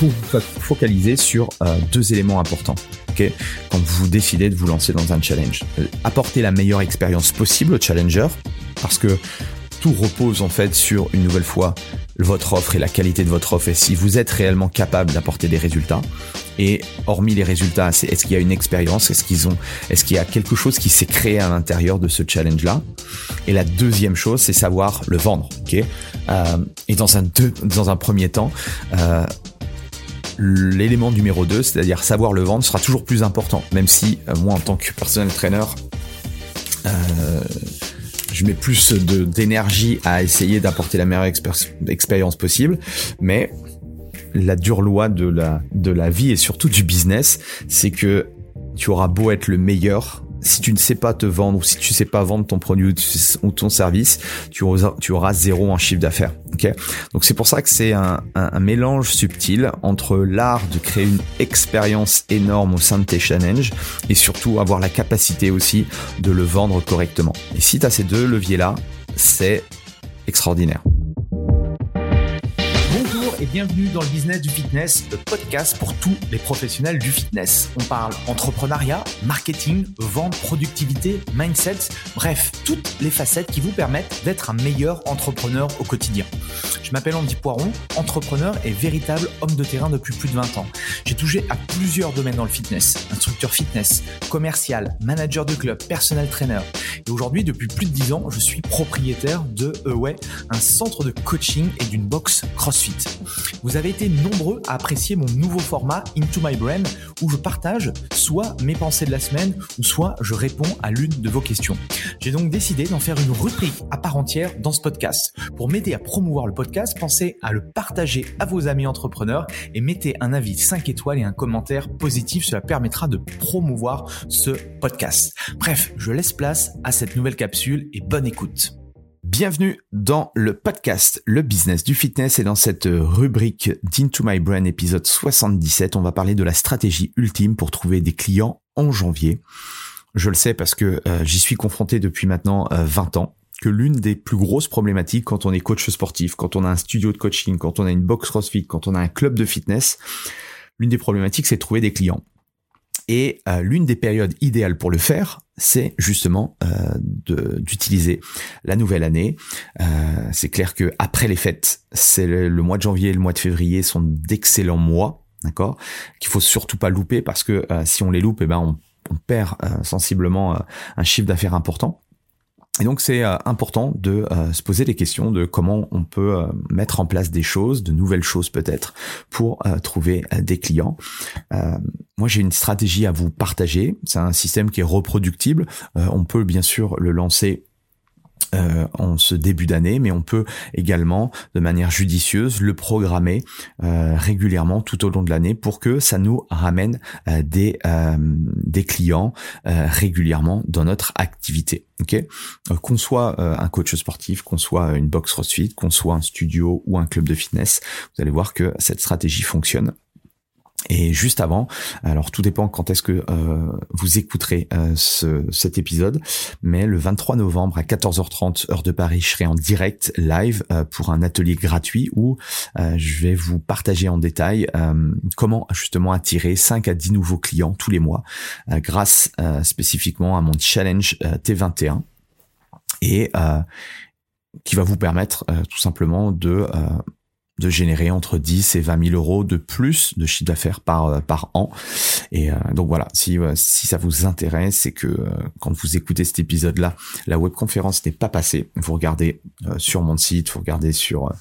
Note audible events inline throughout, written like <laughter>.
Vous focaliser sur euh, deux éléments importants quand vous décidez de vous lancer dans un challenge. Euh, apporter la meilleure expérience possible au challenger parce que tout repose en fait sur une nouvelle fois votre offre et la qualité de votre offre et si vous êtes réellement capable d'apporter des résultats. Et hormis les résultats, est-ce qu'il y a une expérience, est-ce qu'ils ont, est-ce qu'il y a quelque chose qui s'est créé à l'intérieur de ce challenge-là? Et la deuxième chose, c'est savoir le vendre. Ok? Euh, et dans un deux, dans un premier temps. Euh, l'élément numéro 2, c'est-à-dire savoir le vendre, sera toujours plus important, même si euh, moi en tant que personnel trainer, euh, je mets plus d'énergie à essayer d'apporter la meilleure expérience possible, mais la dure loi de la, de la vie et surtout du business, c'est que tu auras beau être le meilleur, si tu ne sais pas te vendre ou si tu sais pas vendre ton produit ou ton service, tu auras, zéro en chiffre d'affaires. Donc c'est pour ça que c'est un, un, mélange subtil entre l'art de créer une expérience énorme au sein de tes challenges et surtout avoir la capacité aussi de le vendre correctement. Et si tu as ces deux leviers-là, c'est extraordinaire et bienvenue dans le business du fitness, le podcast pour tous les professionnels du fitness. On parle entrepreneuriat, marketing, vente, productivité, mindset, bref, toutes les facettes qui vous permettent d'être un meilleur entrepreneur au quotidien. Je m'appelle Andy Poiron, entrepreneur et véritable homme de terrain depuis plus de 20 ans. J'ai touché à plusieurs domaines dans le fitness, instructeur fitness, commercial, manager de club, personnel trainer. Et aujourd'hui, depuis plus de 10 ans, je suis propriétaire de Away, un centre de coaching et d'une box CrossFit. Vous avez été nombreux à apprécier mon nouveau format Into My Brain où je partage soit mes pensées de la semaine ou soit je réponds à l'une de vos questions. J'ai donc décidé d'en faire une rubrique à part entière dans ce podcast. Pour m'aider à promouvoir le podcast, pensez à le partager à vos amis entrepreneurs et mettez un avis 5 étoiles et un commentaire positif. Cela permettra de promouvoir ce podcast. Bref, je laisse place à cette nouvelle capsule et bonne écoute. Bienvenue dans le podcast Le Business du Fitness et dans cette rubrique d'Into My Brain épisode 77, on va parler de la stratégie ultime pour trouver des clients en janvier. Je le sais parce que euh, j'y suis confronté depuis maintenant 20 euh, ans que l'une des plus grosses problématiques quand on est coach sportif, quand on a un studio de coaching, quand on a une box CrossFit, quand on a un club de fitness, l'une des problématiques c'est de trouver des clients. Et euh, l'une des périodes idéales pour le faire, c'est justement euh, d'utiliser la nouvelle année. Euh, c'est clair que après les fêtes, c'est le, mois de janvier et le mois de février sont d'excellents mois, d'accord, qu'il faut surtout pas louper parce que euh, si on les loupe, eh ben on, on perd euh, sensiblement un chiffre d'affaires important. Et donc c'est euh, important de euh, se poser des questions de comment on peut euh, mettre en place des choses, de nouvelles choses peut-être, pour trouver des clients. moi j'ai une stratégie à vous partager. C'est un système qui est reproductible. on peut bien sûr le lancer euh, en ce début d'année, mais on peut également, de manière judicieuse, le programmer euh, régulièrement tout au long de l'année pour que ça nous ramène euh, des des clients régulièrement dans notre activité. Ok, qu'on soit un coach sportif, qu'on soit une box CrossFit, qu'on soit un studio ou un club de fitness, vous allez voir que cette stratégie fonctionne et juste avant, alors tout dépend quand est-ce que euh, vous écouterez euh, ce, cet épisode, mais le 23 novembre à 14h30 heure de Paris, je serai en direct live euh, pour un atelier gratuit où je vais vous partager en détail comment justement attirer 5 à 10 nouveaux clients tous les mois grâce spécifiquement à mon challenge T21 et qui va vous permettre tout simplement de de générer entre 10 et 20 000 euros de plus de chiffre d'affaires par euh, par an. Et euh, donc voilà, si euh, si ça vous intéresse, c'est que quand vous écoutez cet épisode-là, la webconférence n'est pas passée. Vous regardez sur mon site, vous regardez sur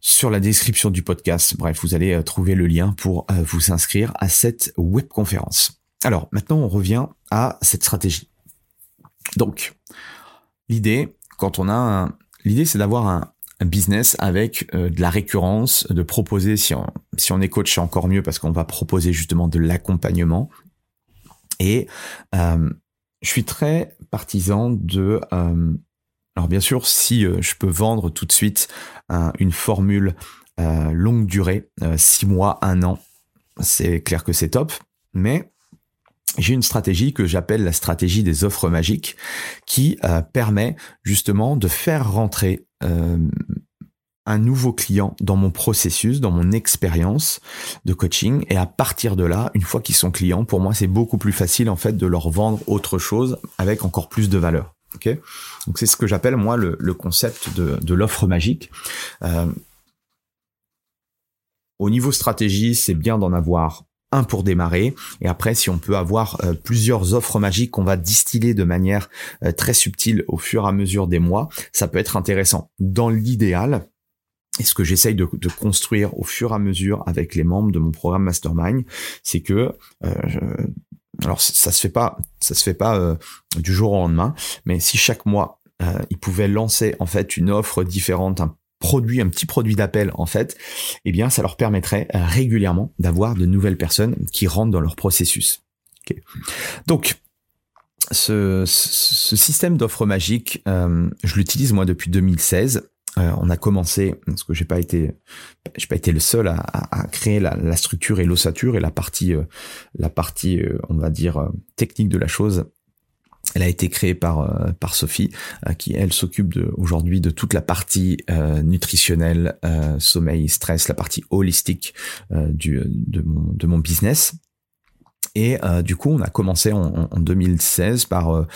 sur la description du podcast. Bref, vous allez trouver le lien pour vous inscrire à cette webconférence. alors maintenant on revient à cette stratégie. Donc l'idée, quand on a l'idée c'est d'avoir un, business avec euh, de la récurrence, de proposer si on si on est coach c'est encore mieux parce qu'on va proposer justement de l'accompagnement. Et euh, je suis très partisan de euh, alors bien sûr si je peux vendre tout de suite une formule longue durée, six mois, un an, c'est clair que c'est top, mais j'ai une stratégie que j'appelle la stratégie des offres magiques qui euh, permet justement de faire rentrer euh, un nouveau client dans mon processus, dans mon expérience de coaching. Et à partir de là, une fois qu'ils sont clients, pour moi, c'est beaucoup plus facile en fait de leur vendre autre chose avec encore plus de valeur. Ok? Donc c'est ce que j'appelle moi le, concept de, l'offre magique. Euh, au niveau stratégie, c'est bien d'en avoir un pour démarrer et après si on peut avoir euh, plusieurs offres magiques qu'on va distiller de manière euh, très subtile au fur et à mesure des mois, ça peut être intéressant. Dans l'idéal, et ce que j'essaye de, construire au fur et à mesure avec les membres de mon programme Mastermind, c'est que euh, alors ça se fait pas, ça se fait pas du jour au lendemain, mais si chaque mois ils pouvaient lancer en fait une offre différente, un produit, un petit produit d'appel en fait, eh bien ça leur permettrait euh, régulièrement d'avoir de nouvelles personnes qui rentrent dans leur processus. Donc ce, système d'offres magiques, euh, je l'utilise moi depuis 2016. Euh, on a commencé, parce que j'ai pas été, j'ai pas été le seul à, créer la, structure et l'ossature et la partie, la partie, on va dire technique de la chose elle a été créée par euh, par Sophie, euh, qui elle s'occupe aujourd'hui de toute la partie euh, nutritionnelle, sommeil, stress, la partie holistique du de mon de mon business. Et du coup, on a commencé en, en 2016 par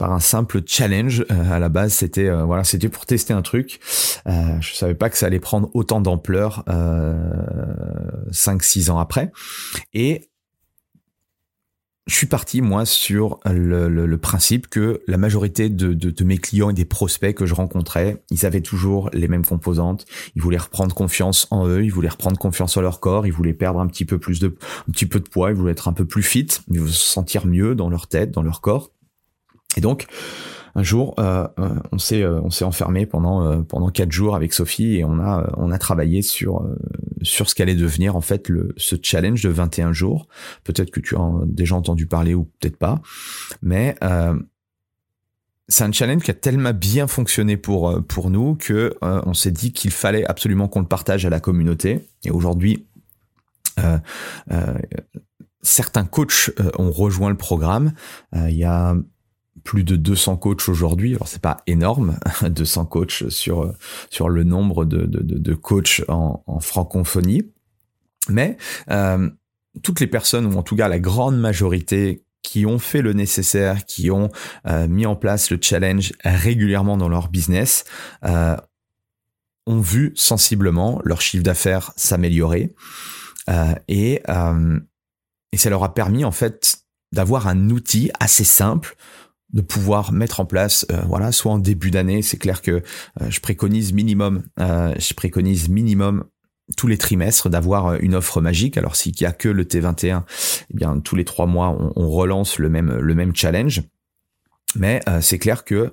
par un simple challenge. à la base, c'était voilà, c'était pour tester un truc. Euh, je savais pas que ça allait prendre autant d'ampleur euh, 5-6 ans après. Et je suis parti moi sur le, principe que la majorité de, mes clients et des prospects que je rencontrais, ils avaient toujours les mêmes composantes. Ils voulaient reprendre confiance en eux, ils voulaient reprendre confiance en leur corps, ils voulaient perdre un petit peu plus de, un petit peu de poids, ils voulaient être un peu plus fit, ils voulaient se sentir mieux dans leur tête, dans leur corps. Et donc, un jour, euh, euh, on s'est euh, on s'est enfermé pendant pendant quatre jours avec Sophie et on a on a travaillé sur sur ce qu'allait devenir en fait le ce challenge de 21 jours. Peut-être que tu as déjà entendu parler ou peut-être pas, mais c'est un challenge qui a tellement bien fonctionné pour pour nous que on s'est dit qu'il fallait absolument qu'on le partage à la communauté. Et aujourd'hui, certains coachs ont rejoint le programme. Il y a plus de 200 coachs aujourd'hui. Alors c'est pas énorme, <laughs> 200 coachs sur sur le nombre de, de, coachs en, francophonie, mais euh, toutes les personnes ou en tout cas la grande majorité qui ont fait le nécessaire, qui ont euh, mis en place le challenge régulièrement dans leur business, euh, ont vu sensiblement leur chiffre d'affaires s'améliorer et et ça leur a permis en fait d'avoir un outil assez simple de pouvoir mettre en place, euh, voilà, soit en début d'année, c'est clair que euh, je préconise minimum, euh, je préconise minimum tous les trimestres d'avoir une offre magique. Alors s'il n'y a que le T21, eh bien tous les trois mois on, relance le même le même challenge. Mais c'est clair que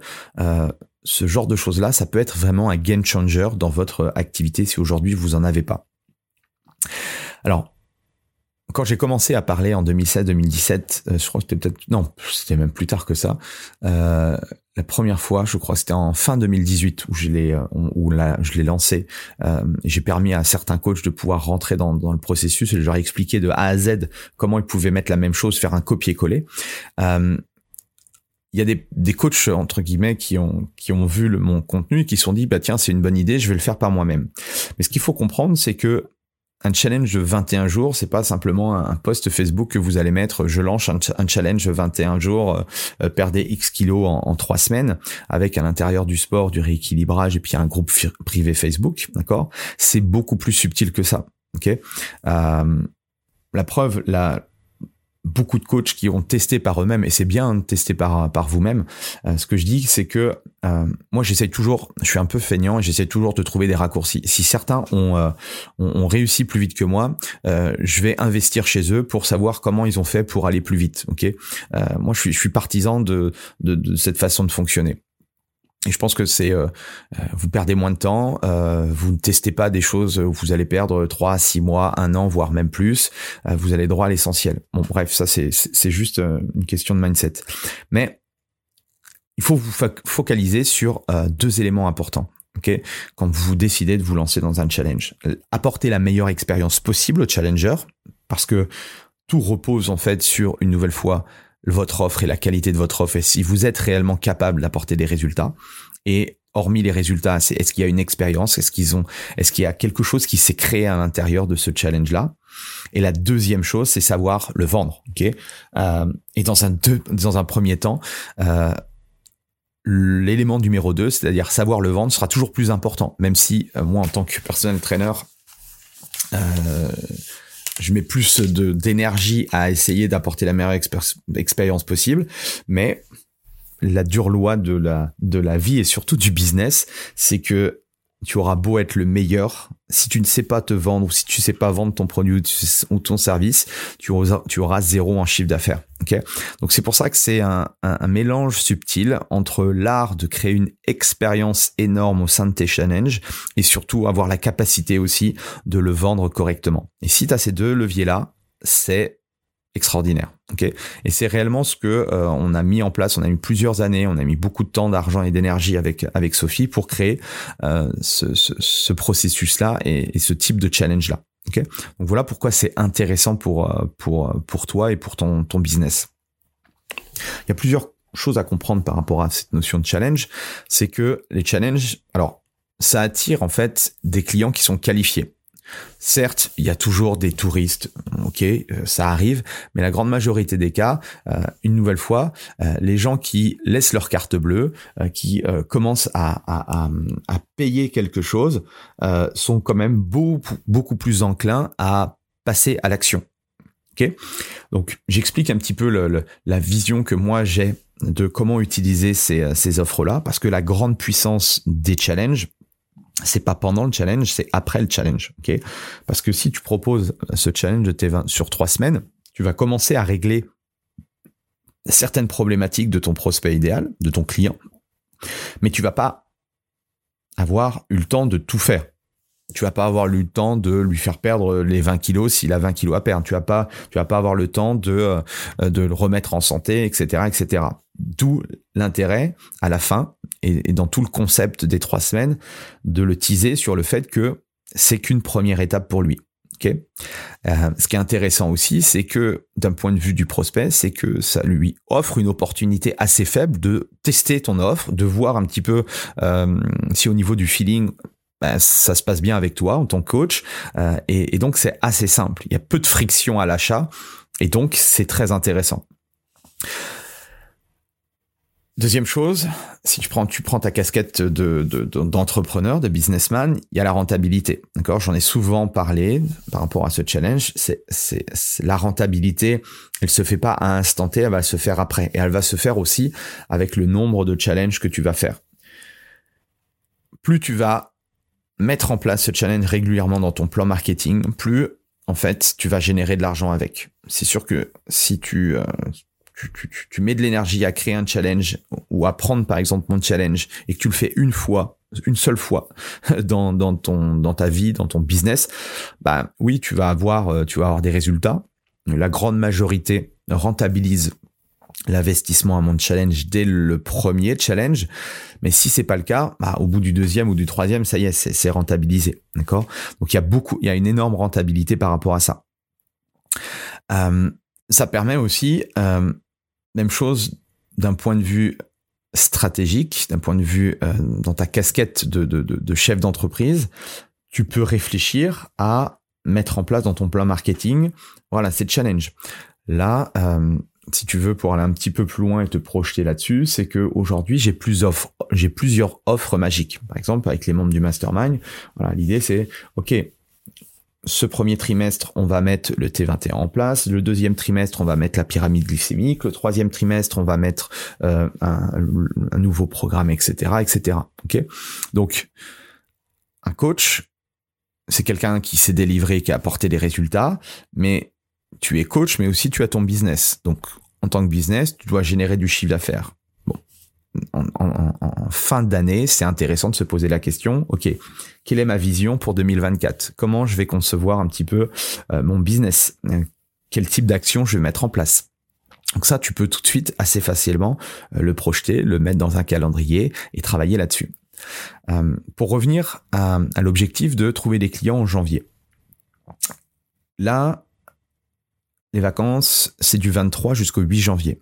ce genre de choses-là, ça peut être vraiment un game changer dans votre activité si aujourd'hui vous en avez pas. Alors quand j'ai commencé à parler en 2016-2017, euh, je crois que c'était peut-être non, c'était même plus tard que ça. Euh, la première fois, je crois, c'était en fin 2018 où je l'ai euh, où là je l'ai lancé. Euh, j'ai permis à certains coachs de pouvoir rentrer dans, dans le processus et je leur ai expliqué de A à Z comment ils pouvaient mettre la même chose, faire un copier-coller. Euh, il y a des, des coachs entre guillemets qui ont qui ont vu le, mon contenu et qui se sont dit bah tiens c'est une bonne idée je vais le faire par moi-même mais ce qu'il faut comprendre c'est que un challenge de 21 jours, c'est pas simplement un post Facebook que vous allez mettre. Je lance un, challenge de 21 jours, euh, euh, perdez X kilos en, trois 3 semaines, avec à l'intérieur du sport du rééquilibrage et puis un groupe privé Facebook, d'accord? C'est beaucoup plus subtil que ça, ok? Euh, La preuve, la beaucoup de coachs qui ont testé par eux-mêmes, et c'est bien de tester par, par vous-même. Euh, ce que je dis, c'est que euh, moi, j'essaie toujours, je suis un peu feignant, et j'essaie toujours de trouver des raccourcis. Si certains ont, euh, ont, réussi plus vite que moi, je vais investir chez eux pour savoir comment ils ont fait pour aller plus vite. Ok, moi, je suis, je suis partisan de, de, de cette façon de fonctionner. Et je pense que c'est euh, euh, vous perdez moins de temps, euh, vous ne testez pas des choses où vous allez perdre 3, 6 mois, un an, voire même plus. vous allez droit à l'essentiel. Bref, ça c'est juste une question de mindset. Mais il faut vous focaliser sur deux éléments importants. Quand vous décidez de vous lancer dans un challenge, apporter la meilleure expérience possible au challenger, parce que tout repose en fait sur une nouvelle fois votre offre et la qualité de votre offre et si vous êtes réellement capable d'apporter des résultats. Et hormis les résultats, c'est est-ce qu'il y a une expérience, est-ce qu'ils ont, est-ce qu'il y a quelque chose qui s'est créé à l'intérieur de ce challenge-là? Et la deuxième chose, c'est savoir le vendre. Ok? Euh, et dans un deux, dans un premier temps, euh, l'élément numéro 2, c'est-à-dire savoir le vendre, sera toujours plus important. Même si euh, moi, en tant que personnel trainer, euh, je mets plus de d'énergie à essayer d'apporter la meilleure expérience possible, mais la dure loi de la de la vie et surtout du business, c'est que tu auras beau être le meilleur, si tu ne sais pas te vendre ou si tu ne sais pas vendre ton produit ou ton service, tu auras, zéro en chiffre d'affaires. Donc c'est pour ça que c'est un, un, mélange subtil entre l'art de créer une expérience énorme au sein de tes challenges et surtout avoir la capacité aussi de le vendre correctement. Et si tu as ces deux leviers-là, c'est extraordinaire. Ok, et c'est réellement ce que euh, on a mis en place. On a mis plusieurs années, on a mis beaucoup de temps, d'argent et d'énergie avec avec Sophie pour créer euh, ce, ce, ce processus-là et, ce type de challenge-là. Donc voilà pourquoi c'est intéressant pour euh, pour pour toi et pour ton ton business. Il y a plusieurs choses à comprendre par rapport à cette notion de challenge. C'est que les challenges, alors ça attire en fait des clients qui sont qualifiés. Certes, il y a toujours des touristes, ok, euh, ça arrive, mais la grande majorité des cas, euh, une nouvelle fois, euh, les gens qui laissent leur carte bleue, qui commencent à, payer quelque chose, sont quand même beaucoup, plus enclins à passer à l'action. Ok, donc j'explique un petit peu la vision que moi j'ai de comment utiliser ces offres-là, parce que la grande puissance des challenges, c'est pas pendant le challenge, c'est après le challenge, ok? Parce que si tu proposes ce challenge de tes 20 sur trois semaines, tu vas commencer à régler certaines problématiques de ton prospect idéal, de ton client, mais tu vas pas avoir eu le temps de tout faire. Tu vas pas avoir eu le temps de lui faire perdre les 20 kilos s'il a 20 kilos à perdre. Tu vas pas, tu vas pas avoir le temps de euh, de le remettre en santé, etc., etc. D'où l'intérêt à la fin et, dans tout le concept des trois semaines de le teaser sur le fait que c'est qu'une première étape pour lui. Okay euh, ce qui est intéressant aussi, c'est que d'un point de vue du prospect, c'est que ça lui offre une opportunité assez faible de tester ton offre, de voir un petit peu euh, si au niveau du feeling ben, ça se passe bien avec toi en tant que coach. Euh, et, donc c'est assez simple. Il y a peu de friction à l'achat et donc c'est très intéressant. Deuxième chose, si tu prends, tu prends ta casquette de, d'entrepreneur, de, businessman, il y a la rentabilité. D'accord? J'en ai souvent parlé par rapport à ce challenge. C'est, c'est, la rentabilité, elle se fait pas à instant T, elle va se faire après. Et elle va se faire aussi avec le nombre de challenges que tu vas faire. Plus tu vas mettre en place ce challenge régulièrement dans ton plan marketing, plus en fait tu vas générer de l'argent avec. C'est sûr que si tu, euh, tu, mets de l'énergie à créer un challenge ou à prendre par exemple mon challenge et que tu le fais une fois, une seule fois <laughs> dans, dans ton dans ta vie, dans ton business, bah oui, tu vas avoir euh, tu vas avoir des résultats. La grande majorité rentabilise l'investissement à mon challenge dès le premier challenge. Mais si c'est pas le cas, bah, au bout du deuxième ou du troisième, ça y est, c'est rentabilisé. D'accord? Donc il y a beaucoup, il y a une énorme rentabilité par rapport à ça. Euh, ça permet aussi euh, même chose d'un point de vue stratégique, d'un point de vue euh, dans ta casquette de, de, chef d'entreprise, tu peux réfléchir à mettre en place dans ton plan marketing, voilà, c'est challenge. Là, si tu veux, pour aller un petit peu plus loin et te projeter là-dessus, c'est que aujourd'hui j'ai plusieurs offres magiques. Par exemple, avec les membres du mastermind, voilà, l'idée c'est, ok, ce premier trimestre, on va mettre le T21 en place. Le deuxième trimestre, on va mettre la pyramide glycémique. Le troisième trimestre, on va mettre euh, un, un, nouveau programme, etc., etc. Ok? Donc, un coach, c'est quelqu'un qui s'est délivré, qui a apporté des résultats, mais tu es coach, mais aussi tu as ton business. Donc, en tant que business, tu dois générer du chiffre d'affaires. Bon, en, fin d'année, c'est intéressant de se poser la question, ok, quelle est ma vision pour 2024 Comment je vais concevoir un petit peu euh, mon business? Quel type d'action je vais mettre en place? Donc ça, tu peux tout de suite assez facilement euh, le projeter, le mettre dans un calendrier et travailler là-dessus. Euh, pour revenir à l'objectif de trouver des clients en janvier. Là, les vacances, c'est du 23 jusqu'au 8 janvier.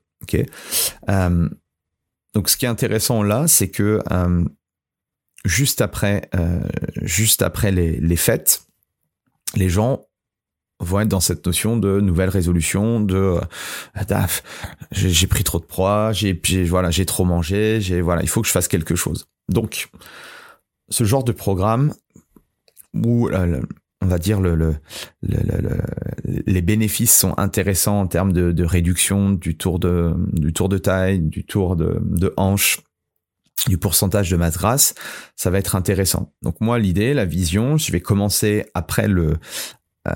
Euh, donc, ce qui est intéressant là, c'est que euh, juste après, euh, juste après les, les, fêtes, les gens vont être dans cette notion de nouvelle résolution, de euh, j'ai pris trop de proie, j'ai voilà, j'ai trop mangé, j'ai voilà, il faut que je fasse quelque chose. Donc, ce genre de programme où on va dire le, le, le, les bénéfices sont intéressants en termes de, réduction du tour de du tour de taille, du tour de, hanche, du pourcentage de masse grasse, ça va être intéressant. Donc moi l'idée, la vision, je vais commencer après le euh,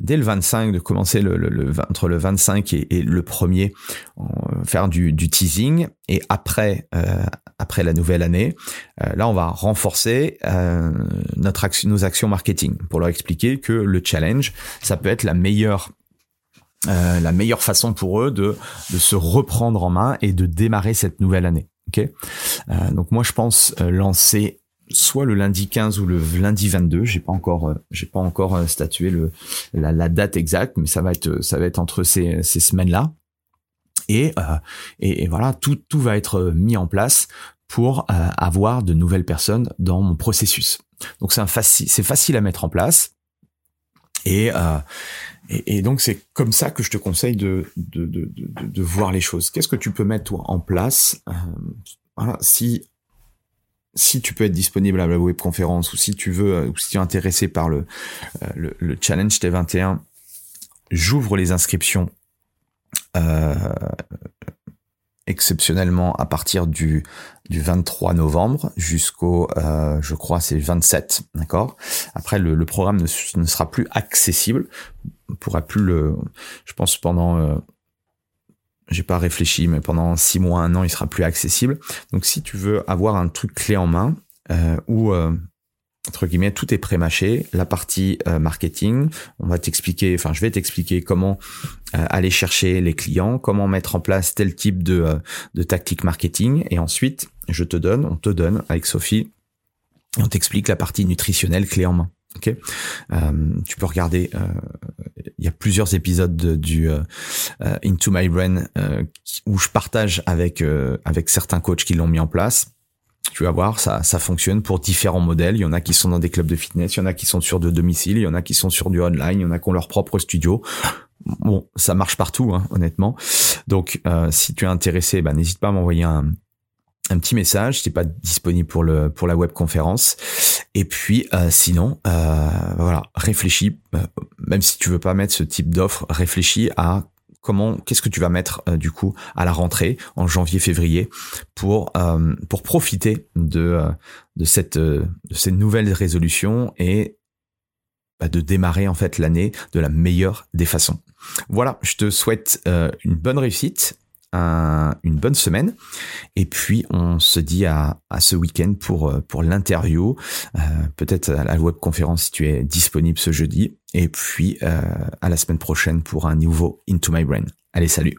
dès le 25 de commencer le, entre le 25 et, le premier euh, faire du, du, teasing et après euh, après la nouvelle année euh, là on va renforcer euh, notre nos actions marketing pour leur expliquer que le challenge ça peut être la meilleure euh, la meilleure façon pour eux de, de se reprendre en main et de démarrer cette nouvelle année. Ok, donc moi je pense lancer soit le lundi 15 ou le lundi 22. J'ai pas encore, euh, j'ai pas encore euh, statué le la, la, date exacte, mais ça va être ça va être entre ces, ces semaines là. Et, euh, et, et voilà, tout tout va être mis en place pour euh, avoir de nouvelles personnes dans mon processus. Donc c'est facile, c'est facile à mettre en place. Et, euh, et, donc c'est comme ça que je te conseille de, de, de, de, de voir les choses. Qu'est-ce que tu peux mettre toi en place euh, voilà, si si tu peux être disponible à la webconférence ou si tu veux, euh, ou si tu es intéressé par le, euh, le, le challenge T21, j'ouvre les inscriptions euh, exceptionnellement à partir du, du 23 novembre jusqu'au, euh, je crois, c'est 27, d'accord? Après, le, programme ne, sera plus accessible, on pourra plus le, je pense pendant euh, j'ai pas réfléchi, mais pendant six mois, un an, il sera plus accessible. Donc, si tu veux avoir un truc clé en main euh, euh, entre guillemets tout est pré-mâché, la partie euh, marketing, on va t'expliquer, enfin, je vais t'expliquer comment euh, aller chercher les clients, comment mettre en place tel type de euh, de tactique marketing, et ensuite, je te donne, on te donne avec Sophie, on t'explique la partie nutritionnelle clé en main. Ok, euh, tu peux regarder. Euh, il y a plusieurs épisodes de, du euh, Into My Brain où je partage avec avec certains coachs qui l'ont mis en place. Tu vas voir, ça ça fonctionne pour différents modèles. Il y en a qui sont dans des clubs de fitness, il y en a qui sont sur de domicile, il y en a qui sont sur du online, il y en a qui ont leur propre studio. Bon, ça marche partout, hein, honnêtement. Donc, si tu es intéressé, bah, n'hésite pas à m'envoyer un, un petit message, c'est pas disponible pour le pour la webconférence. Et puis euh, sinon, euh, voilà, réfléchis. Euh, même si tu veux pas mettre ce type d'offre, réfléchis à qu'est-ce que tu vas mettre euh, du coup à la rentrée en janvier-février pour euh, pour profiter de de cette de nouvelle résolution et bah, de démarrer en fait l'année de la meilleure des façons. Voilà, je te souhaite une bonne réussite un, une bonne semaine. Et puis, on se dit à, à ce week-end pour, euh, pour l'interview, euh, peut-être à la webconférence si tu es disponible ce jeudi. Et puis, euh, à la semaine prochaine pour un nouveau Into My Brain. Allez, salut